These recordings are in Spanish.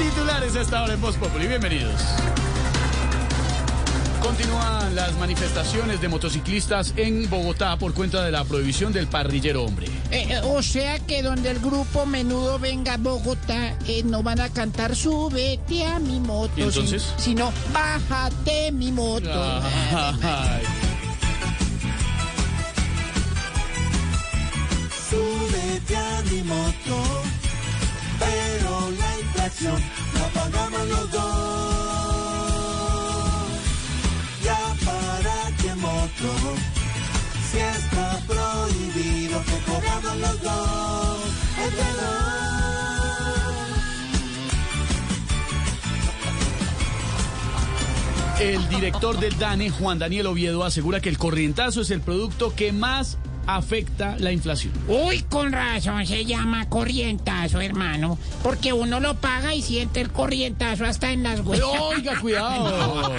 Titulares a esta hora en Voz Populi. Bienvenidos. Continúan las manifestaciones de motociclistas en Bogotá por cuenta de la prohibición del parrillero hombre. Eh, o sea que donde el grupo menudo venga a Bogotá, eh, no van a cantar súbete a mi moto, ¿Y entonces? sin- sino bájate mi moto. Ay. Inflación la pagamos los dos. Ya para qué moto, si está prohibido que cobramos los dos, dos. El director del DANE, Juan Daniel Oviedo, asegura que el corrientazo es el producto que más afecta la inflación. Uy, con razón se llama corrientazo, hermano, porque uno lo paga y siente el corrientazo hasta en las huellas. Oiga, cuidado.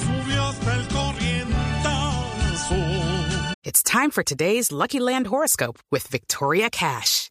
subió hasta el corrientazo. It's time for today's Lucky Land horoscope with Victoria Cash.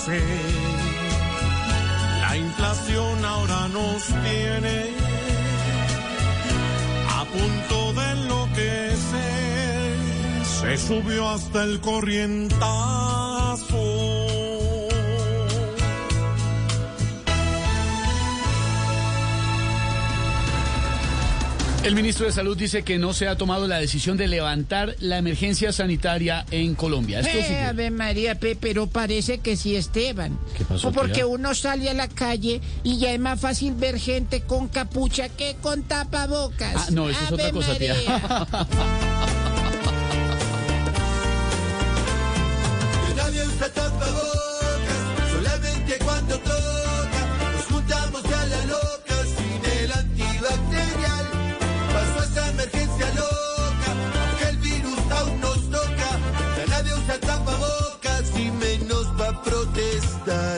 Hacer. La inflación ahora nos tiene a punto de enloquecer. Se subió hasta el corrientazo. El ministro de Salud dice que no se ha tomado la decisión de levantar la emergencia sanitaria en Colombia. Esto Eh, sigue. Ave María, pe, pero parece que sí, Esteban. ¿Qué pasó, O porque tía? uno sale a la calle y ya es más fácil ver gente con capucha que con tapabocas. Ah, no, eso es otra cosa, tía. María. Que nadie